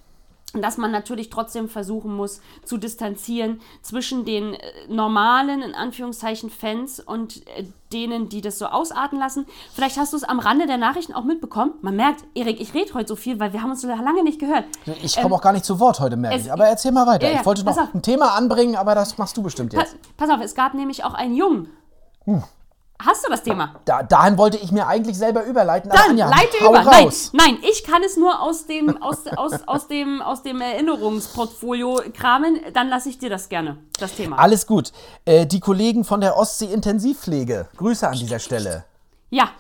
Und dass man natürlich trotzdem versuchen muss zu distanzieren zwischen den äh, normalen, in Anführungszeichen, Fans und äh, denen, die das so ausarten lassen. Vielleicht hast du es am Rande der Nachrichten auch mitbekommen. Man merkt, Erik, ich rede heute so viel, weil wir haben uns so lange nicht gehört. Ich komme auch gar nicht zu Wort heute, merke Ähm, ich. Aber erzähl mal weiter. Ja, ja, ich wollte noch pass auf. ein Thema anbringen, aber das machst du bestimmt jetzt. pass auf, es gab nämlich auch einen Jungen. Hm. Hast du das Thema? Da, dahin wollte ich mir eigentlich selber überleiten. Dann Anja, leite über. Nein, raus. nein, ich kann es nur aus dem, aus, aus, aus dem, aus dem Erinnerungsportfolio kramen. Dann lasse ich dir das gerne, das Thema. Alles gut. Äh, die Kollegen von der Ostsee Intensivpflege, Grüße an dieser Stelle. Ja,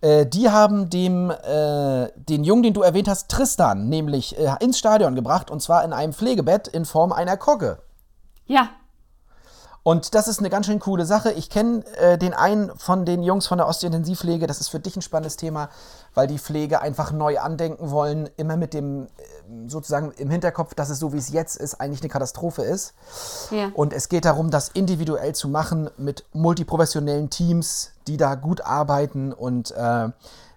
Äh, die haben dem, äh, den Jungen, den du erwähnt hast, Tristan, nämlich äh, ins Stadion gebracht und zwar in einem Pflegebett in Form einer Kogge. ja, Und das ist eine ganz schön coole Sache. Ich kenne äh, den einen von den Jungs von der Ostintensivpflege. Das ist für dich ein spannendes Thema, weil die Pflege einfach neu andenken wollen. Immer mit dem äh, sozusagen im Hinterkopf, dass es so wie es jetzt ist, eigentlich eine Katastrophe ist. ja. Und es geht darum, das individuell zu machen mit multiprofessionellen Teams, die da gut arbeiten und äh,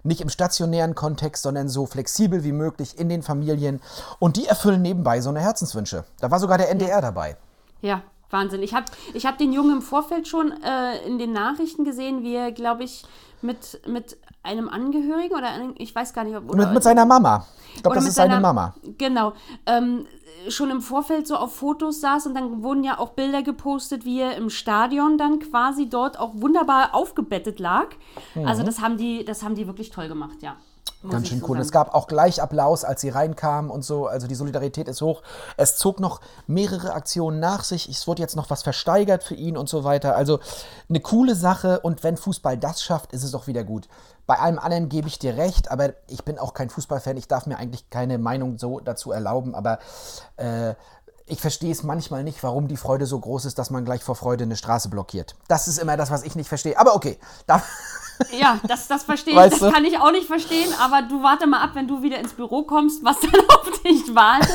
nicht im stationären Kontext, sondern so flexibel wie möglich in den Familien. Und die erfüllen nebenbei so eine Herzenswünsche. Da war sogar der NDR dabei. Ja, Wahnsinn. Ich habe ich hab den Jungen im Vorfeld schon äh, in den Nachrichten gesehen, wie er, glaube ich, mit, mit einem Angehörigen oder einem, ich weiß gar nicht, ob. Oder, Mit, mit seiner Mama. Ich glaube, das ist seine Mama. Genau. Ähm, schon im Vorfeld so auf Fotos saß und dann wurden ja auch Bilder gepostet, wie er im Stadion dann quasi dort auch wunderbar aufgebettet lag. Also Mhm. das haben die, das haben die wirklich toll gemacht, ja. Muss Ganz schön so cool. sagen. Es gab auch gleich Applaus, als sie reinkamen und so. Also die Solidarität ist hoch. Es zog noch mehrere Aktionen nach sich. Es wurde jetzt noch was versteigert für ihn und so weiter. Also eine coole Sache. Und wenn Fußball das schafft, ist es auch wieder gut. Bei allem anderen gebe ich dir recht, aber ich bin auch kein Fußballfan. Ich darf mir eigentlich keine Meinung so dazu erlauben. Aber äh, ich verstehe es manchmal nicht, warum die Freude so groß ist, dass man gleich vor Freude eine Straße blockiert. Das ist immer das, was ich nicht verstehe. Aber okay. Da, Ja, das, das verstehe ich, Weißt das du? kann ich auch nicht verstehen, aber du warte mal ab, wenn du wieder ins Büro kommst, was dann auf dich wartet.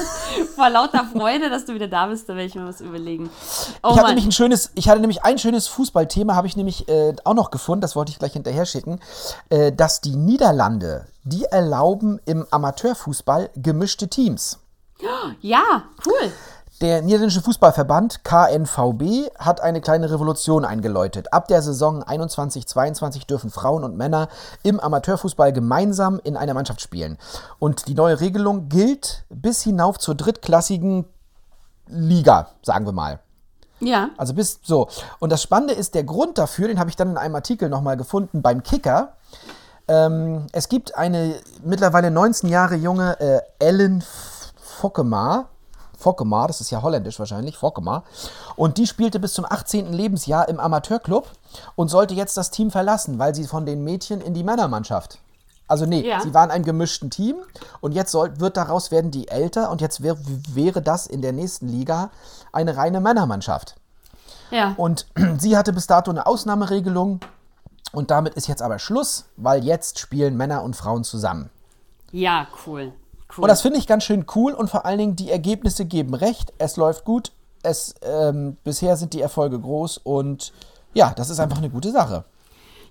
Vor lauter Freude, dass du wieder da bist, da werde ich mir was überlegen. Oh ich hatte Mann. nämlich ein schönes, ich hatte nämlich ein schönes Fußballthema, habe ich nämlich äh, auch noch gefunden, das wollte ich gleich hinterher schicken, äh, dass die Niederlande, die erlauben im Amateurfußball gemischte Teams. Ja, cool. Der niederländische Fußballverband KNVB hat eine kleine Revolution eingeläutet. Ab der Saison 21-22 dürfen Frauen und Männer im Amateurfußball gemeinsam in einer Mannschaft spielen. Und die neue Regelung gilt bis hinauf zur drittklassigen Liga, sagen wir mal. Ja. Also bis so. Und das Spannende ist, der Grund dafür, den habe ich dann in einem Artikel nochmal gefunden beim Kicker. Ähm, es gibt eine mittlerweile 19 Jahre junge äh, Ellen Fokkemar. Fokkemar, das ist ja holländisch wahrscheinlich, Fokkemar. Und die spielte bis zum 18. Lebensjahr im Amateurclub und sollte jetzt das Team verlassen, weil sie von den Mädchen in die Männermannschaft. Also nee, Ja. sie waren in einem gemischten Team und jetzt soll, wird daraus werden die älter und jetzt wär, wäre das in der nächsten Liga eine reine Männermannschaft. Ja. Und sie hatte bis dato eine Ausnahmeregelung. Und damit ist jetzt aber Schluss, weil jetzt spielen Männer und Frauen zusammen. Ja, cool. Cool. Und das finde ich ganz schön cool und vor allen Dingen die Ergebnisse geben recht. Es läuft gut. Es, ähm, bisher sind die Erfolge groß und ja, das ist einfach eine gute Sache.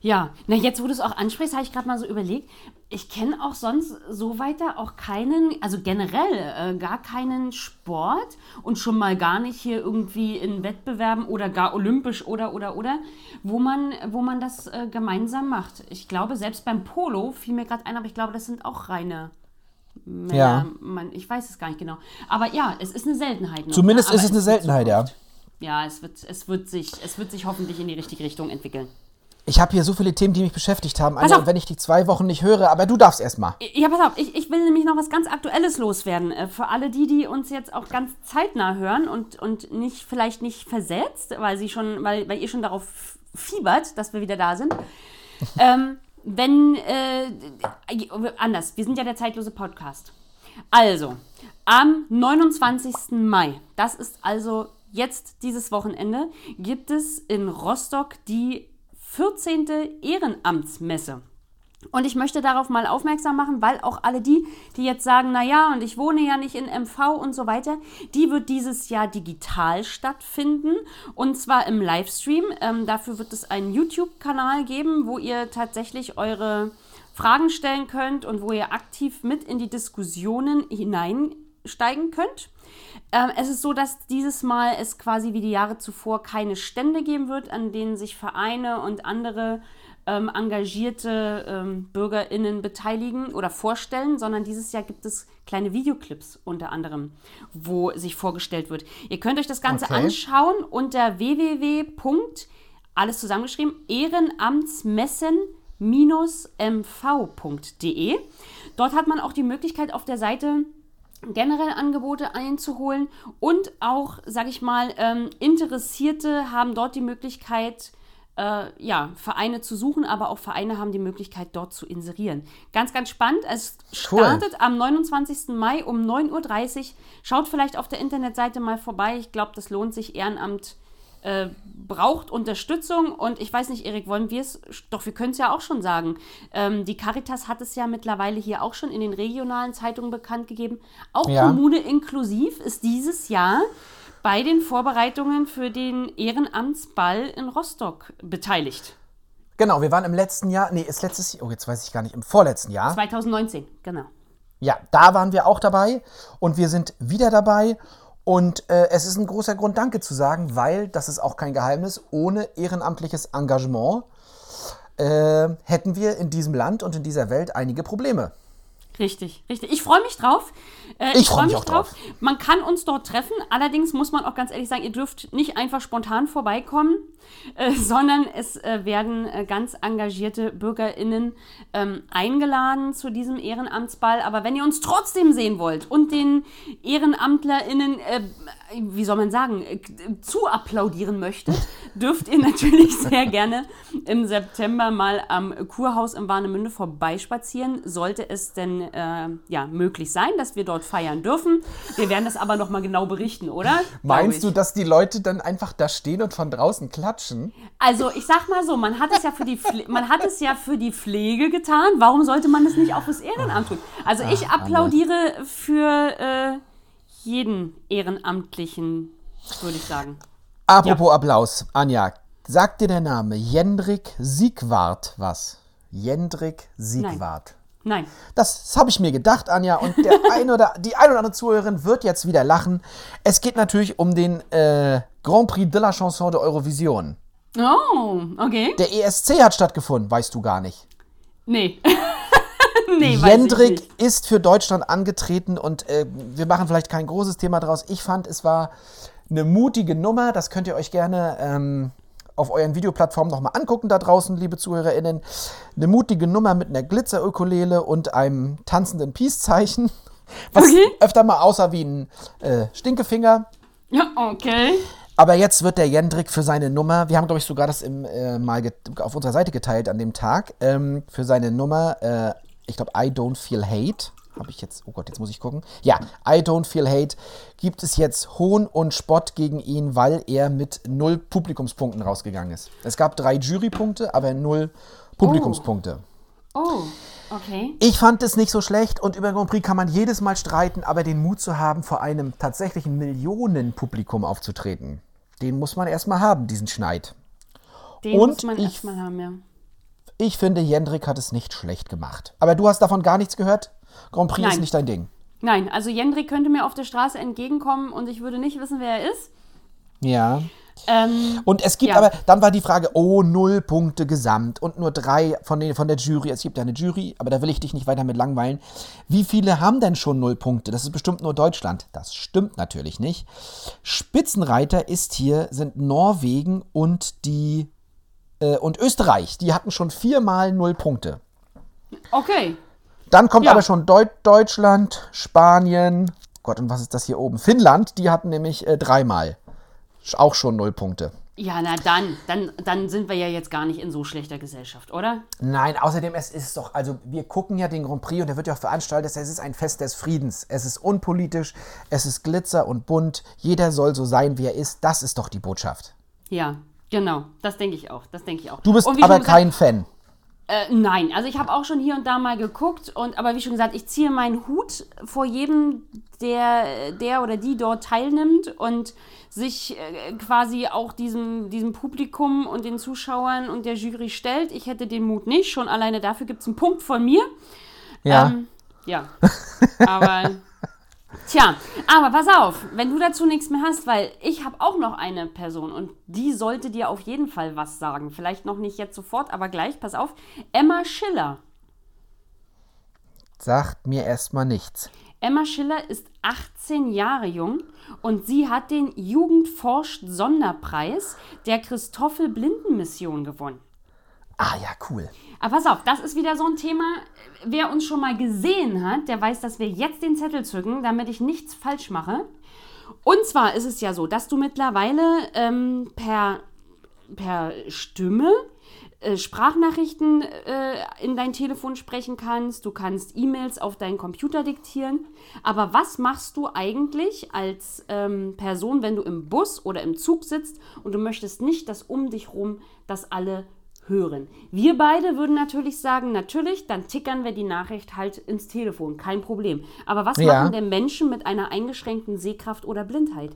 Ja, na jetzt, wo du es auch ansprichst, habe ich gerade mal so überlegt. Ich kenne auch sonst so weiter auch keinen, also generell äh, gar keinen Sport und schon mal gar nicht hier irgendwie in Wettbewerben oder gar olympisch oder oder oder, wo man, wo man das äh, gemeinsam macht. Ich glaube, selbst beim Polo fiel mir gerade ein, aber ich glaube, das sind auch reine Männer. Ja. Man, ich weiß es gar nicht genau. Aber ja, es ist eine Seltenheit. Noch, Zumindest ne? ist es eine Seltenheit, ja. Ja, es wird, es, wird sich, es wird sich hoffentlich in die richtige Richtung entwickeln. Ich habe hier so viele Themen, die mich beschäftigt haben. Anja, und wenn ich die zwei Wochen nicht höre, aber du darfst erst mal. Ja, pass auf, ich, ich will nämlich noch was ganz Aktuelles loswerden. Äh, Für alle die, die uns jetzt auch ganz zeitnah hören und, und nicht, vielleicht nicht versetzt, weil, sie schon, weil, weil ihr schon darauf fiebert, dass wir wieder da sind. ähm, wenn, äh, anders, wir sind ja der zeitlose Podcast. Also, am 29. Mai, das ist also jetzt dieses Wochenende, gibt es in Rostock die 14. Ehrenamtsmesse. Und ich möchte darauf mal aufmerksam machen, weil auch alle die, die jetzt sagen, na ja, und ich wohne ja nicht in MV und so weiter, die wird dieses Jahr digital stattfinden und zwar im Livestream. Ähm, dafür wird es einen YouTube-Kanal geben, wo ihr tatsächlich eure Fragen stellen könnt und wo ihr aktiv mit in die Diskussionen hineinsteigen könnt. Ähm, es ist so, dass dieses Mal es quasi wie die Jahre zuvor keine Stände geben wird, an denen sich Vereine und andere ähm, engagierte ähm, BürgerInnen beteiligen oder vorstellen, sondern dieses Jahr gibt es kleine Videoclips unter anderem, wo sich vorgestellt wird. Ihr könnt euch das Ganze Okay. anschauen unter www. alles zusammengeschrieben ehrenamtsmessen-mv.de. Dort hat man auch die Möglichkeit auf der Seite generell Angebote einzuholen und auch, sage ich mal, ähm, Interessierte haben dort die Möglichkeit, äh, ja, Vereine zu suchen, aber auch Vereine haben die Möglichkeit, dort zu inserieren. Ganz, ganz spannend. Es Cool. startet am 29. Mai um 9.30 Uhr. Schaut vielleicht auf der Internetseite mal vorbei. Ich glaube, das lohnt sich. Ehrenamt äh, braucht Unterstützung und ich weiß nicht, Erik, wollen wir es, doch wir können es ja auch schon sagen. Ähm, die Caritas hat es ja mittlerweile hier auch schon in den regionalen Zeitungen bekannt gegeben. Auch Ja. Kommune inklusiv ist dieses Jahr bei den Vorbereitungen für den Ehrenamtsball in Rostock beteiligt. Genau, wir waren im letzten Jahr, nee, ist letztes Jahr, oh, jetzt weiß ich gar nicht, im vorletzten Jahr. 2019, genau. Ja, da waren wir auch dabei und wir sind wieder dabei. Und äh, es ist ein großer Grund, Danke zu sagen, weil, das ist auch kein Geheimnis, ohne ehrenamtliches Engagement äh, hätten wir in diesem Land und in dieser Welt einige Probleme. Richtig, richtig. Ich freue mich drauf. Äh, Ich freu mich auch drauf. Man kann uns dort treffen. Allerdings muss man auch ganz ehrlich sagen, ihr dürft nicht einfach spontan vorbeikommen, äh, sondern es äh, werden äh, ganz engagierte BürgerInnen ähm, eingeladen zu diesem Ehrenamtsball. Aber wenn ihr uns trotzdem sehen wollt und den EhrenamtlerInnen, äh, wie soll man sagen, äh, zu applaudieren möchtet, dürft ihr natürlich sehr gerne im September mal am Kurhaus in Warnemünde vorbeispazieren. Sollte es denn ja, möglich sein, dass wir dort feiern dürfen. Wir werden das aber nochmal genau berichten, oder? Meinst du, dass die Leute dann einfach da stehen und von draußen klatschen? Also ich sag mal so, man hat es ja für die Pfle man hat es ja für die Pflege getan. Warum sollte man es nicht auch fürs Ehrenamt tun? Also ich applaudiere für äh, jeden Ehrenamtlichen, würde ich sagen. Apropos Applaus, Anja, sagt dir der Name Jendrik Siegwart was? Jendrik Siegwart. Nein. Das habe ich mir gedacht, Anja, und der ein oder, die ein oder andere Zuhörerin wird jetzt wieder lachen. Es geht natürlich um den äh, Grand Prix de la Chanson de Eurovision. Oh, okay. Der ESC hat stattgefunden, weißt du gar nicht. Nee. nee, Jendrik ist für Deutschland angetreten und äh, wir machen vielleicht kein großes Thema draus. Ich fand, es war eine mutige Nummer. Das könnt ihr euch gerne ähm, auf euren Videoplattformen nochmal angucken da draußen, liebe ZuhörerInnen. Eine mutige Nummer mit einer Glitzer-Ukulele und einem tanzenden Peace-Zeichen, was Okay. öfter mal aussah wie ein äh, Stinkefinger. Ja, okay. Aber jetzt wird der Jendrik für seine Nummer, wir haben, glaube ich, sogar das im, äh, mal auf unserer Seite geteilt an dem Tag, ähm, für seine Nummer, äh, ich glaube, I Don't Feel Hate, habe ich jetzt, oh Gott, jetzt muss ich gucken. Ja, I Don't Feel Hate, gibt es jetzt Hohn und Spott gegen ihn, weil er mit null Publikumspunkten rausgegangen ist. Es gab drei Jurypunkte, aber null Publikumspunkte. Oh, okay. Ich fand es nicht so schlecht und über Grand Prix kann man jedes Mal streiten, aber den Mut zu haben, vor einem tatsächlichen Millionenpublikum aufzutreten, den muss man erstmal haben, diesen Schneid. Den Und muss man ich- erstmal haben, ja. Ich finde, Jendrik hat es nicht schlecht gemacht. Aber du hast davon gar nichts gehört? Grand Prix ist Nein. nicht dein Ding. Nein, also Jendrik könnte mir auf der Straße entgegenkommen und ich würde nicht wissen, wer er ist. Ja. Ähm, Und es gibt Ja. aber, dann war die Frage, oh, null Punkte gesamt und nur drei von, den, von der Jury. Es gibt ja eine Jury, aber da will ich dich nicht weiter mit langweilen. Wie viele haben denn schon null Punkte? Das ist bestimmt nur Deutschland. Das stimmt natürlich nicht. Spitzenreiter ist hier, sind Norwegen und die äh, und Österreich. Die hatten schon viermal null Punkte. okay. Dann kommt Ja. aber schon Deu Deutschland, Spanien, Gott, und was ist das hier oben? Finnland, die hatten nämlich äh, dreimal. Auch schon null Punkte. Ja, na dann, dann, dann sind wir ja jetzt gar nicht in so schlechter Gesellschaft, oder? Nein, außerdem, es ist doch, also wir gucken ja den Grand Prix und der wird ja auch veranstaltet, es ist ein Fest des Friedens. Es ist unpolitisch, es ist Glitzer und bunt, jeder soll so sein, wie er ist. Das ist doch die Botschaft. Ja, genau. Das denke ich auch. Das denke ich auch. Du bist aber gesagt, kein Fan. Äh, nein, also ich habe auch schon hier und da mal geguckt und aber wie schon gesagt, ich ziehe meinen Hut vor jedem, der, der oder die dort teilnimmt und sich äh, quasi auch diesem, diesem Publikum und den Zuschauern und der Jury stellt. Ich hätte den Mut nicht. Schon alleine dafür gibt es einen Punkt von mir. Ja. Ähm, ja. Aber. Tja, aber pass auf, wenn du dazu nichts mehr hast, weil ich habe auch noch eine Person und die sollte dir auf jeden Fall was sagen. Vielleicht noch nicht jetzt sofort, aber gleich, pass auf. Emma Schiller. Sagt mir erstmal nichts. Emma Schiller ist 18 Jahre jung und sie hat den Jugendforscht Sonderpreis der Christoffel Blindenmission gewonnen. Ah ja, cool. Aber pass auf, das ist wieder so ein Thema. Wer uns schon mal gesehen hat, der weiß, dass wir jetzt den Zettel zücken, damit ich nichts falsch mache. Und zwar ist es ja so, dass du mittlerweile ähm, per, per Stimme äh, Sprachnachrichten äh, in dein Telefon sprechen kannst. Du kannst E-Mails auf deinen Computer diktieren. Aber was machst du eigentlich als ähm, Person, wenn du im Bus oder im Zug sitzt und du möchtest nicht, dass um dich rum das alle hören. Wir beide würden natürlich sagen, natürlich, dann tickern wir die Nachricht halt ins Telefon, kein Problem. Aber was Ja. machen denn Menschen mit einer eingeschränkten Sehkraft oder Blindheit?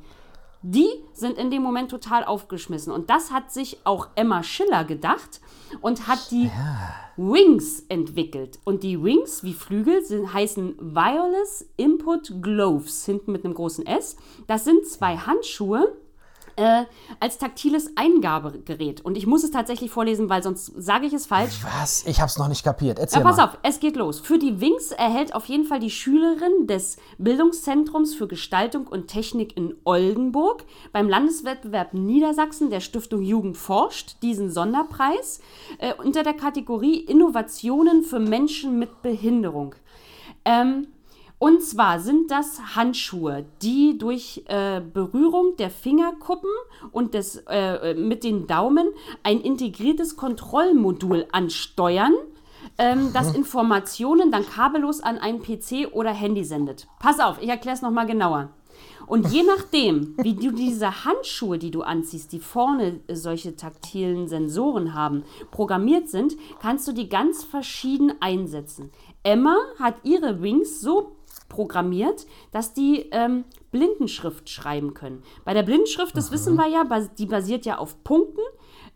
Die sind in dem Moment total aufgeschmissen. Und das hat sich auch Emma Schiller gedacht und hat die Wings entwickelt. Und die Wings, wie Flügel, sind, heißen Wireless Input Gloves, hinten mit einem großen S. Das sind zwei Handschuhe, äh, als taktiles Eingabegerät. Und ich muss es tatsächlich vorlesen, weil sonst sage ich es falsch. Was? Ich hab's noch nicht kapiert. Erzähl Ja, pass mal. auf, es geht los. Für die Wings erhält auf jeden Fall die Schülerin des Bildungszentrums für Gestaltung und Technik in Oldenburg beim Landeswettbewerb Niedersachsen der Stiftung Jugend forscht diesen Sonderpreis äh, unter der Kategorie Innovationen für Menschen mit Behinderung. Ähm, und zwar sind das Handschuhe, die durch äh, Berührung der Fingerkuppen und des, äh, mit den Daumen ein integriertes Kontrollmodul ansteuern, ähm, das Informationen dann kabellos an einen PC oder Handy sendet. Pass auf, ich erkläre es nochmal genauer. Und je nachdem, wie du diese Handschuhe, die du anziehst, die vorne äh, solche taktilen Sensoren haben, programmiert sind, kannst du die ganz verschieden einsetzen. Emma hat ihre Wings so programmiert, dass die ähm, Blindenschrift schreiben können. Bei der Blindenschrift, das wissen wir ja, die basiert ja auf Punkten,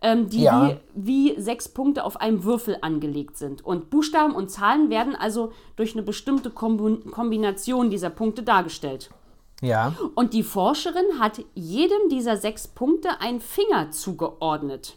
ähm, die Ja. wie, wie sechs Punkte auf einem Würfel angelegt sind. Und Buchstaben und Zahlen werden also durch eine bestimmte Kombination dieser Punkte dargestellt. Ja. Und die Forscherin hat jedem dieser sechs Punkte einen Finger zugeordnet.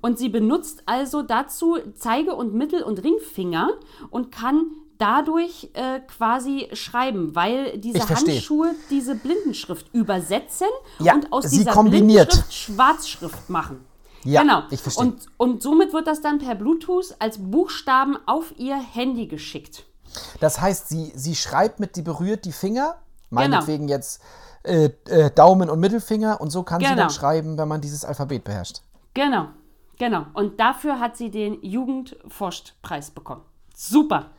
Und sie benutzt also dazu Zeige- und Mittel- und Ringfinger und kann dadurch äh, quasi schreiben, weil diese. Handschuhe diese Blindenschrift übersetzen Ja, und aus sie dieser kombiniert. Blindenschrift Schwarzschrift machen. Ja, genau. ich verstehe. Und, und somit wird das dann per Bluetooth als Buchstaben auf ihr Handy geschickt. Das heißt, sie, sie schreibt mit, die berührt die Finger, Genau. meinetwegen jetzt äh, äh, Daumen und Mittelfinger und so kann sie Genau. dann schreiben, wenn man dieses Alphabet beherrscht. Genau, genau. Und dafür hat sie den Jugendforschpreis bekommen. Super.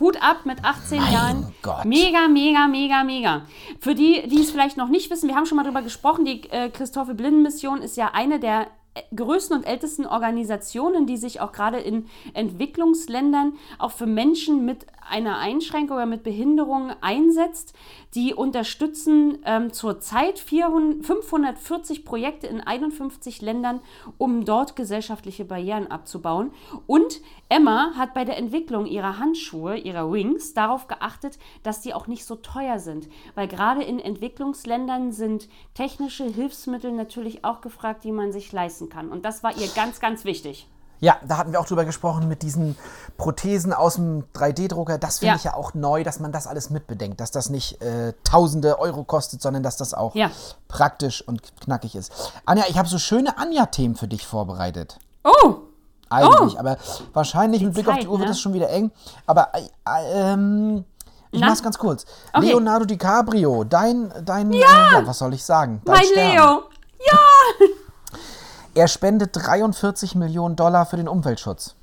Hut ab mit 18 Jahren. Gott. Mega, mega, mega, mega. Für die, die es vielleicht noch nicht wissen, wir haben schon mal darüber gesprochen, die äh, Christophe Blinden Mission ist ja eine der äh, größten und ältesten Organisationen, die sich auch gerade in Entwicklungsländern auch für Menschen mit einer Einschränkung oder mit Behinderung einsetzt. Die unterstützen ähm, zurzeit 400 540 Projekte in 51 Ländern, um dort gesellschaftliche Barrieren abzubauen. Und Emma hat bei der Entwicklung ihrer Handschuhe, ihrer Wings, darauf geachtet, dass die auch nicht so teuer sind. Weil gerade in Entwicklungsländern sind technische Hilfsmittel natürlich auch gefragt, die man sich leisten kann. Und das war ihr ganz, ganz wichtig. Ja, da hatten wir auch drüber gesprochen mit diesen Prothesen aus dem 3D-Drucker. Das finde Ja. ich ja auch neu, dass man das alles mitbedenkt, dass das nicht äh, tausende Euro kostet, sondern dass das auch Ja. praktisch und knackig ist. Anja, ich habe so schöne Anja-Themen für dich vorbereitet. Oh! Eigentlich, aber wahrscheinlich mit Blick auf die Zeit, Uhr wird ne? es schon wieder eng. Aber äh, äh, ähm, ich Na? mach's ganz kurz. Okay. Leonardo DiCaprio, dein, dein, ja, äh, was soll ich sagen? Dein Mein Stern. Leo! Ja! Er spendet 43 Millionen Dollar für den Umweltschutz.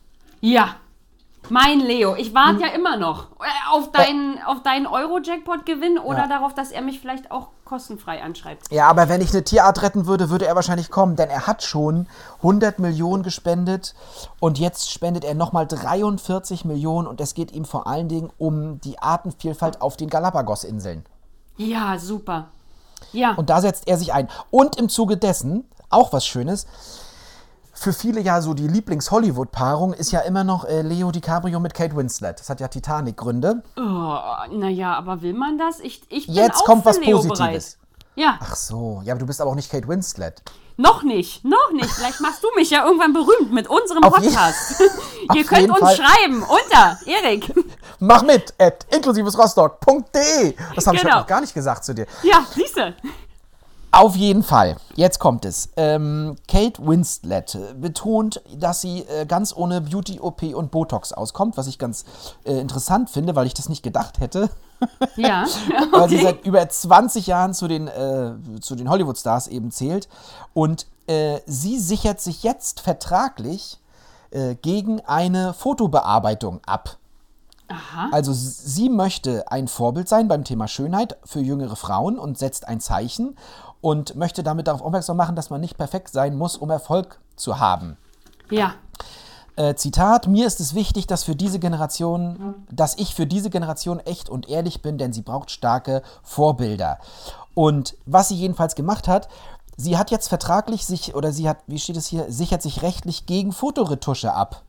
Ja, mein Leo. Ich warte ja immer noch äh, auf deinen, auf deinen Euro-Jackpot-Gewinn oder Ja. darauf, dass er mich vielleicht auch kostenfrei anschreibt. Ja, aber wenn ich eine Tierart retten würde, würde er wahrscheinlich kommen, denn er hat schon 100 Millionen gespendet und jetzt spendet er nochmal 43 Millionen und es geht ihm vor allen Dingen um die Artenvielfalt auf den Galapagos-Inseln. Ja, super. Ja, Und da setzt er sich ein. Und im Zuge dessen, auch was Schönes, für viele ja so die Lieblings-Hollywood-Paarung ist ja immer noch äh, Leo DiCaprio mit Kate Winslet. Das hat ja Titanic-Gründe. oh, naja, aber will man das? Ich, ich bin Jetzt auch kommt für was Leo Positives. bereit. Ja, Ach so, ja, aber du bist aber auch nicht Kate Winslet. noch nicht, noch nicht. Vielleicht machst du mich ja irgendwann berühmt mit unserem Auf Podcast. Ihr könnt uns Fall. schreiben unter Erik. Mach mit at inklusivesrostock.de. Das habe ich Genau. heute noch gar nicht gesagt zu dir. Ja, siehst du. Auf jeden Fall. Jetzt kommt es. Ähm, Kate Winslet betont, dass sie äh, ganz ohne Beauty-OP und Botox auskommt, was ich ganz äh, interessant finde, weil ich das nicht gedacht hätte. Ja, weil sie okay. seit über 20 Jahren zu den, äh, zu den Hollywood-Stars eben zählt. Und äh, sie sichert sich jetzt vertraglich äh, gegen eine Fotobearbeitung ab. Aha. Also sie möchte ein Vorbild sein beim Thema Schönheit für jüngere Frauen und setzt ein Zeichen und möchte damit darauf aufmerksam machen, dass man nicht perfekt sein muss, um Erfolg zu haben. Ja, Äh, Zitat, mir ist es wichtig, dass für diese Generation, dass ich für diese Generation echt und ehrlich bin, denn sie braucht starke Vorbilder. Und was sie jedenfalls gemacht hat, sie hat jetzt vertraglich sich, oder sie hat, wie steht es hier, sichert sich rechtlich gegen Fotoretusche ab.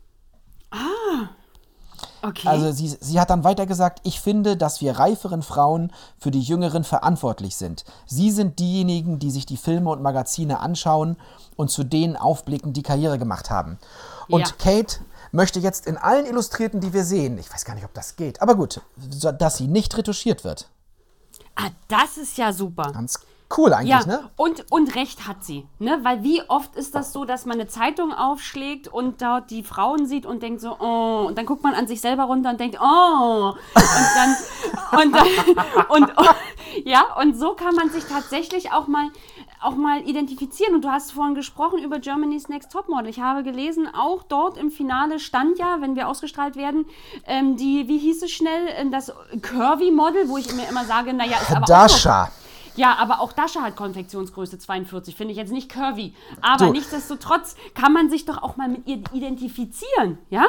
Okay. Also sie, sie hat dann weiter gesagt, ich finde, dass wir reiferen Frauen für die Jüngeren verantwortlich sind. Sie sind diejenigen, die sich die Filme und Magazine anschauen und zu denen aufblicken, die Karriere gemacht haben. Und Ja. Kate möchte jetzt in allen Illustrierten, die wir sehen, ich weiß gar nicht, ob das geht, aber gut, dass sie nicht retuschiert wird. Ah, das ist ja super. Ganz cool eigentlich, Ja, ne? und, und recht hat sie. Ne? Weil wie oft ist das so, dass man eine Zeitung aufschlägt und dort die Frauen sieht und denkt so, oh, und dann guckt man an sich selber runter und denkt, oh, und dann, und dann, und, ja, und so kann man sich tatsächlich auch mal, auch mal identifizieren. Und du hast vorhin gesprochen über Germany's Next Topmodel. Ich habe gelesen, auch dort im Finale stand ja, wenn wir ausgestrahlt werden, ähm, die, wie hieß es schnell, ähm, das Curvy-Model, wo ich mir immer sage, naja, ist aber auch Dasha. Ja, aber auch Dasha hat Konfektionsgröße 42, finde ich jetzt nicht curvy. Aber Du. nichtsdestotrotz kann man sich doch auch mal mit ihr identifizieren, ja?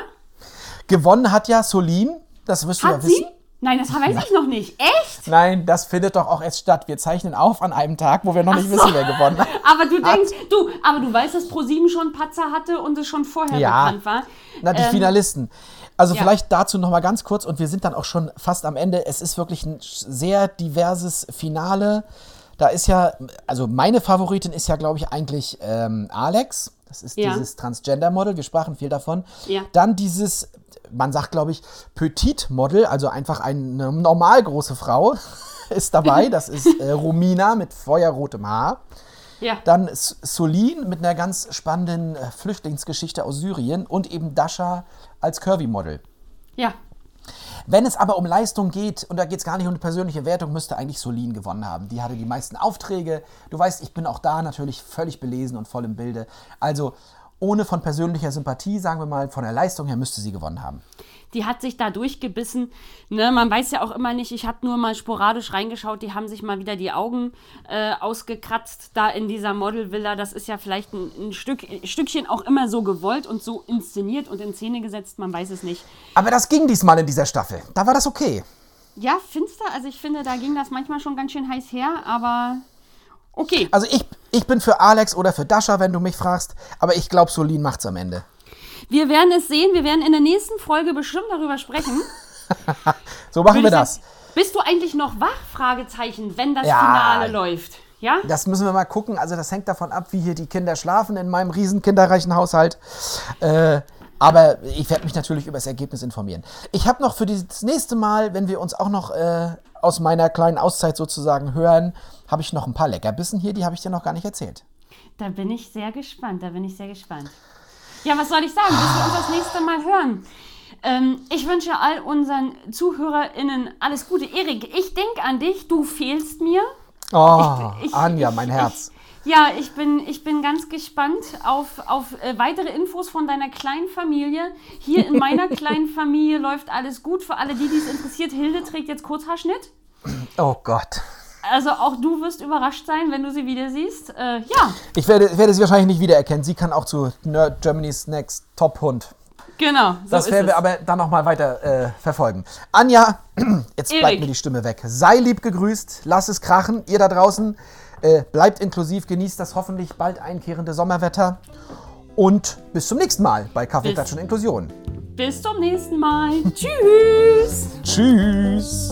Gewonnen hat ja Solin, das wirst du ja Hat wissen. sie? Nein, das weiß ich noch nicht. Echt? Nein, das findet doch auch erst statt. Wir zeichnen auf an einem Tag, wo wir noch nicht so. wissen, wer gewonnen hat. Aber du denkst, du, aber du weißt, dass ProSieben schon Patzer hatte und es schon vorher Ja. bekannt war. Na, die Ähm, Finalisten. Also ja. vielleicht dazu noch mal ganz kurz und wir sind dann auch schon fast am Ende. Es ist wirklich ein sehr diverses Finale. Da ist ja, also meine Favoritin ist ja, glaube ich, eigentlich ähm, Alex. Das ist Ja. dieses Transgender-Model. Wir sprachen viel davon. Ja. Dann dieses, man sagt, glaube ich, Petit-Model, also einfach eine normal große Frau ist dabei. Das ist äh, Romina mit feuerrotem Haar. Ja. Dann Solin mit einer ganz spannenden äh, Flüchtlingsgeschichte aus Syrien und eben Dasha als Curvy-Model. ja. Wenn es aber um Leistung geht, und da geht es gar nicht um eine persönliche Wertung, müsste eigentlich Solin gewonnen haben. Die hatte die meisten Aufträge. Du weißt, ich bin auch da natürlich völlig belesen und voll im Bilde. Also ohne von persönlicher Sympathie, sagen wir mal, von der Leistung her müsste sie gewonnen haben. Die hat sich da durchgebissen. Ne, man weiß ja auch immer nicht, ich habe nur mal sporadisch reingeschaut, die haben sich mal wieder die Augen äh, ausgekratzt da in dieser Modelvilla. Das ist ja vielleicht ein, ein, Stück, ein Stückchen auch immer so gewollt und so inszeniert und in Szene gesetzt, man weiß es nicht. Aber das ging diesmal in dieser Staffel. Da war das okay. Ja, finster, also ich finde, da ging das manchmal schon ganz schön heiß her, aber okay. Also ich, ich bin für Alex oder für Dasha, wenn du mich fragst. Aber ich glaube, Solin macht's am Ende. Wir werden es sehen, wir werden in der nächsten Folge bestimmt darüber sprechen. So machen wir Würde ich das. sagen, Bist du eigentlich noch wach? Fragezeichen, wenn das Ja. Finale läuft. Ja? Das müssen wir mal gucken. Also das hängt davon ab, wie hier die Kinder schlafen in meinem riesen kinderreichen Haushalt. Äh, aber ich werde mich natürlich über das Ergebnis informieren. Ich habe noch für das nächste Mal, wenn wir uns auch noch äh, aus meiner kleinen Auszeit sozusagen hören, habe ich noch ein paar Leckerbissen hier, die habe ich dir noch gar nicht erzählt. Da bin ich sehr gespannt, da bin ich sehr gespannt. Ja, was soll ich sagen, bis wir uns das nächste Mal hören. Ähm, ich wünsche all unseren ZuhörerInnen alles Gute. Erik, ich denke an dich, du fehlst mir. Oh, Ich- Anja, ich- mein Herz. Ich, ja, ich bin, ich bin ganz gespannt auf, auf äh, weitere Infos von deiner kleinen Familie. Hier in meiner kleinen Familie läuft alles gut. Für alle, die dies interessiert, Hilde trägt jetzt Kurzhaarschnitt. Oh Gott. Also auch du wirst überrascht sein, wenn du sie wieder siehst. Äh, ja, Ich werde, werde sie wahrscheinlich nicht wiedererkennen. Sie kann auch zu Nerd Germany's Next Top Hund. genau. So Das werden wir aber dann nochmal weiter äh, verfolgen. Anja, jetzt bleibt Erik. mir die Stimme weg. Sei lieb gegrüßt, lass es krachen. Ihr da draußen, äh, bleibt inklusiv, genießt das hoffentlich bald einkehrende Sommerwetter. Und bis zum nächsten Mal bei Kaffee, Klatsch und Inklusion. Bis zum nächsten Mal. Tschüss. Tschüss.